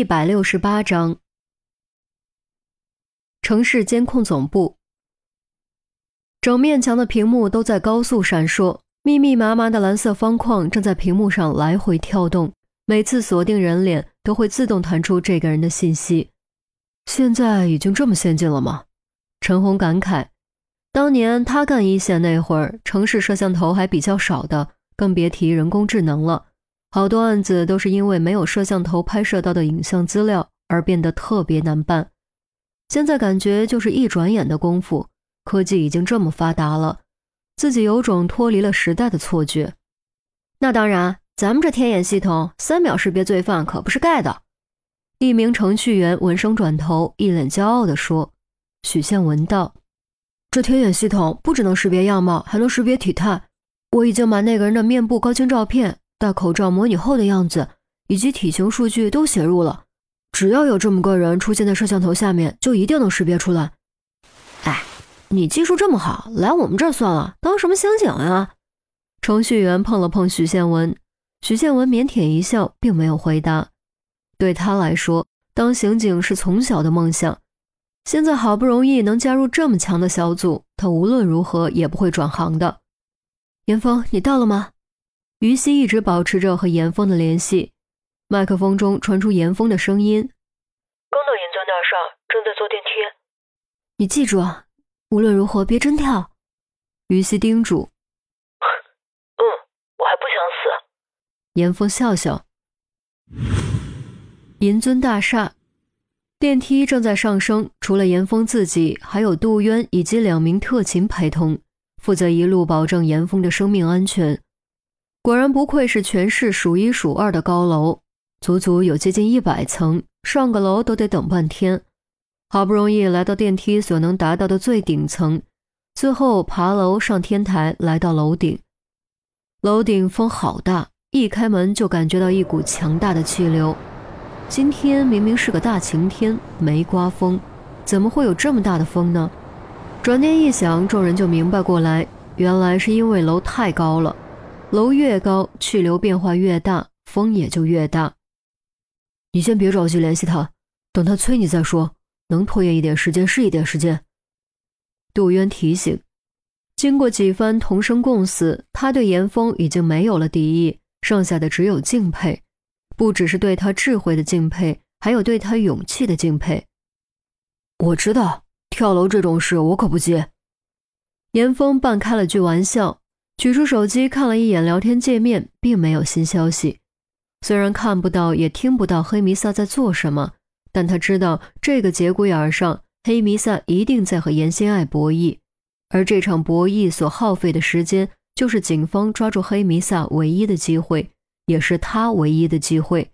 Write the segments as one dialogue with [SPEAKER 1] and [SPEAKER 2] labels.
[SPEAKER 1] 一百六十八章，城市监控总部，整面墙的屏幕都在高速闪烁，密密麻麻的蓝色方框正在屏幕上来回跳动。每次锁定人脸，都会自动弹出这个人的信息。现在已经这么先进了吗？陈红感慨，当年他干一线那会儿，城市摄像头还比较少的，更别提人工智能了。好多案子都是因为没有摄像头拍摄到的影像资料而变得特别难办。现在感觉就是一转眼的功夫，科技已经这么发达了，自己有种脱离了时代的错觉。
[SPEAKER 2] 那当然，咱们这天眼系统三秒识别罪犯可不是盖的。
[SPEAKER 1] 一名程序员闻声转头，一脸骄傲地说：“
[SPEAKER 3] 许宪文道，这天眼系统不只能识别样貌，还能识别体态。我已经把那个人的面部高清照片。”戴口罩模拟后的样子以及体型数据都写入了，只要有这么个人出现在摄像头下面，就一定能识别出来。
[SPEAKER 2] 哎，你技术这么好，来我们这儿算了，当什么刑警啊？
[SPEAKER 1] 程序员碰了碰许宪文，许宪文腼腆一笑，并没有回答。对他来说，当刑警是从小的梦想，现在好不容易能加入这么强的小组，他无论如何也不会转行的。
[SPEAKER 3] 严峰，你到了吗？
[SPEAKER 1] 于西一直保持着和严峰的联系，麦克风中传出严峰的声音：“
[SPEAKER 4] 刚到银钻大厦，正在坐电梯。
[SPEAKER 3] 你记住啊，无论如何别真跳。”
[SPEAKER 1] 于西叮嘱。
[SPEAKER 4] “嗯，我还不想死。”
[SPEAKER 1] 严峰笑笑。银尊大厦电梯正在上升，除了严峰自己，还有杜渊以及两名特勤陪同，负责一路保证严峰的生命安全。果然不愧是全市数一数二的高楼，足足有接近一百层，上个楼都得等半天。好不容易来到电梯所能达到的最顶层，最后爬楼上天台，来到楼顶。楼顶风好大，一开门就感觉到一股强大的气流。今天明明是个大晴天，没刮风，怎么会有这么大的风呢？转念一想，众人就明白过来，原来是因为楼太高了。楼越高，气流变化越大，风也就越大。
[SPEAKER 3] 你先别着急联系他，等他催你再说，能拖延一点时间是一点时间。
[SPEAKER 1] 杜渊提醒。经过几番同生共死，他对严峰已经没有了敌意，剩下的只有敬佩，不只是对他智慧的敬佩，还有对他勇气的敬佩。
[SPEAKER 3] 我知道，跳楼这种事我可不接。
[SPEAKER 1] 严峰半开了句玩笑。取出手机看了一眼聊天界面，并没有新消息。虽然看不到也听不到黑弥撒在做什么，但他知道这个节骨眼上，黑弥撒一定在和严心爱博弈。而这场博弈所耗费的时间，就是警方抓住黑弥撒唯一的机会，也是他唯一的机会。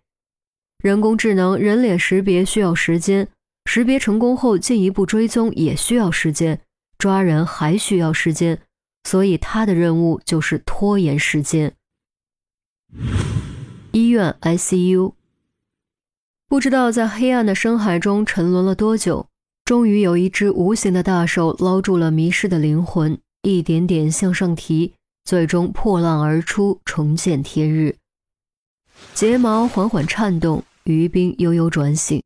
[SPEAKER 1] 人工智能人脸识别需要时间，识别成功后进一步追踪也需要时间，抓人还需要时间。所以他的任务就是拖延时间。医院 ICU，不知道在黑暗的深海中沉沦了多久，终于有一只无形的大手捞住了迷失的灵魂，一点点向上提，最终破浪而出，重见天日。睫毛缓缓颤动，于冰悠悠转醒，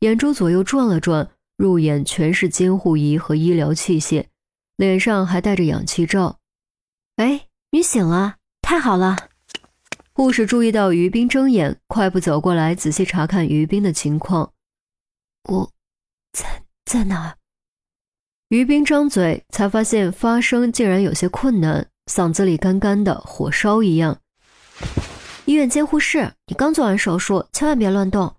[SPEAKER 1] 眼珠左右转了转，入眼全是监护仪和医疗器械。脸上还戴着氧气罩，
[SPEAKER 2] 哎，你醒了，太好了！
[SPEAKER 1] 护士注意到于冰睁眼，快步走过来，仔细查看于冰的情况。
[SPEAKER 3] 我，在在哪？
[SPEAKER 1] 于冰张嘴，才发现发声竟然有些困难，嗓子里干干的，火烧一样。
[SPEAKER 2] 医院监护室，你刚做完手术，千万别乱动。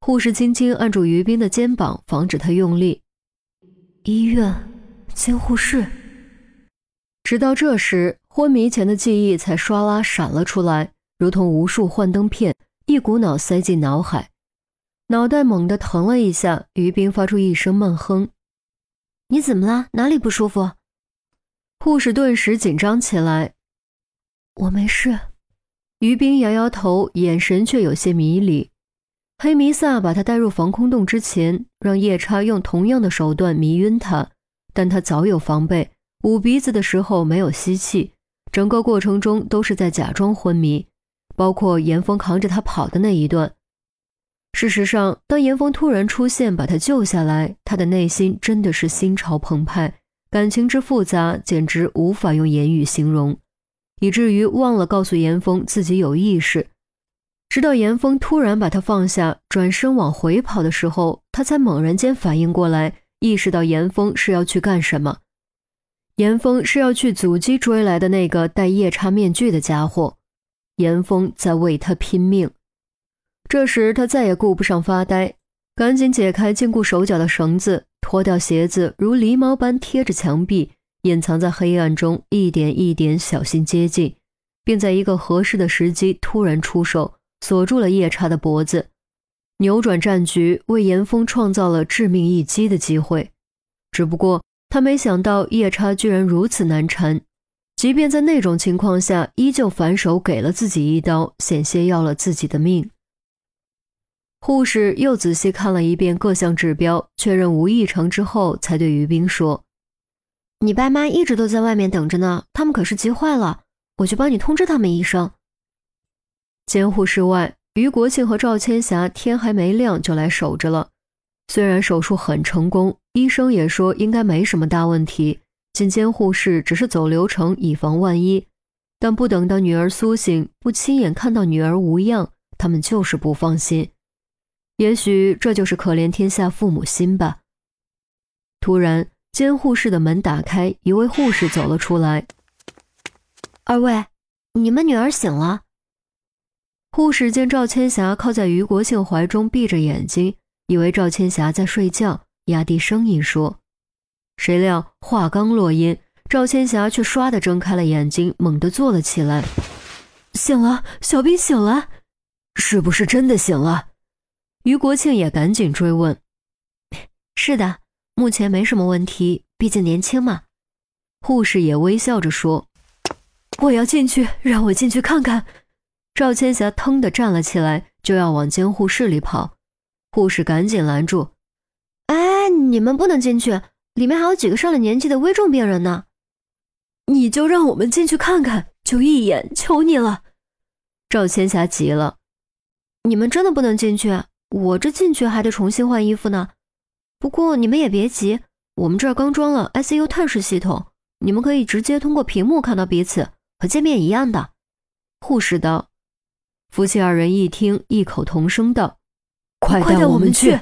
[SPEAKER 1] 护士轻轻按住于冰的肩膀，防止他用力。
[SPEAKER 3] 医院。监护室。
[SPEAKER 1] 直到这时，昏迷前的记忆才唰啦闪了出来，如同无数幻灯片，一股脑塞进脑海。脑袋猛地疼了一下，于冰发出一声闷哼：“
[SPEAKER 2] 你怎么了？哪里不舒服？”
[SPEAKER 1] 护士顿时紧张起来：“
[SPEAKER 3] 我没事。”
[SPEAKER 1] 于冰摇摇头，眼神却有些迷离。黑弥撒把他带入防空洞之前，让夜叉用同样的手段迷晕他。但他早有防备，捂鼻子的时候没有吸气，整个过程中都是在假装昏迷，包括严峰扛着他跑的那一段。事实上，当严峰突然出现把他救下来，他的内心真的是心潮澎湃，感情之复杂，简直无法用言语形容，以至于忘了告诉严峰自己有意识。直到严峰突然把他放下，转身往回跑的时候，他才猛然间反应过来，意识到严峰是要去干什么。严峰是要去阻击追来的那个戴夜叉面具的家伙。严峰在为他拼命。这时他再也顾不上发呆，赶紧解开禁锢手脚的绳子，脱掉鞋子，如狸猫般贴着墙壁，隐藏在黑暗中，一点一点小心接近，并在一个合适的时机突然出手。锁住了夜叉的脖子，扭转战局，为严峰创造了致命一击的机会。只不过他没想到夜叉居然如此难缠，即便在那种情况下，依旧反手给了自己一刀，险些要了自己的命。护士又仔细看了一遍各项指标，确认无异常之后，才对于冰说：“
[SPEAKER 2] 你爸妈一直都在外面等着呢，他们可是急坏了，我去帮你通知他们一声。”
[SPEAKER 1] 监护室外，于国庆和赵千霞天还没亮就来守着了。虽然手术很成功，医生也说应该没什么大问题，进监护室只是走流程，以防万一。但不等到女儿苏醒，不亲眼看到女儿无恙，他们就是不放心。也许这就是可怜天下父母心吧。突然，监护室的门打开，一位护士走了出来：“
[SPEAKER 2] 二位，你们女儿醒了。”
[SPEAKER 1] 护士见赵千霞靠在于国庆怀中，闭着眼睛，以为赵千霞在睡觉，压低声音说：“谁料话刚落音，赵千霞却唰地睁开了眼睛，猛地坐了起来。醒了，小兵醒了，是不是真的醒了？”于国庆也赶紧追问：“
[SPEAKER 2] 是的，目前没什么问题，毕竟年轻嘛。”
[SPEAKER 1] 护士也微笑着说：“我要进去，让我进去看看。”赵千霞腾地站了起来，就要往监护室里跑，护士赶紧拦住：“
[SPEAKER 2] 哎，你们不能进去，里面还有几个上了年纪的危重病人呢。”“
[SPEAKER 1] 你就让我们进去看看，就一眼，求你了。”赵千霞急了：“
[SPEAKER 2] 你们真的不能进去？我这进去还得重新换衣服呢。不过你们也别急，我们这儿刚装了 ICU 探视系统，你们可以直接通过屏幕看到彼此，和见面一样的。”
[SPEAKER 1] 护士道。夫妻二人一听，异口同声道：“
[SPEAKER 3] 快带我们去！”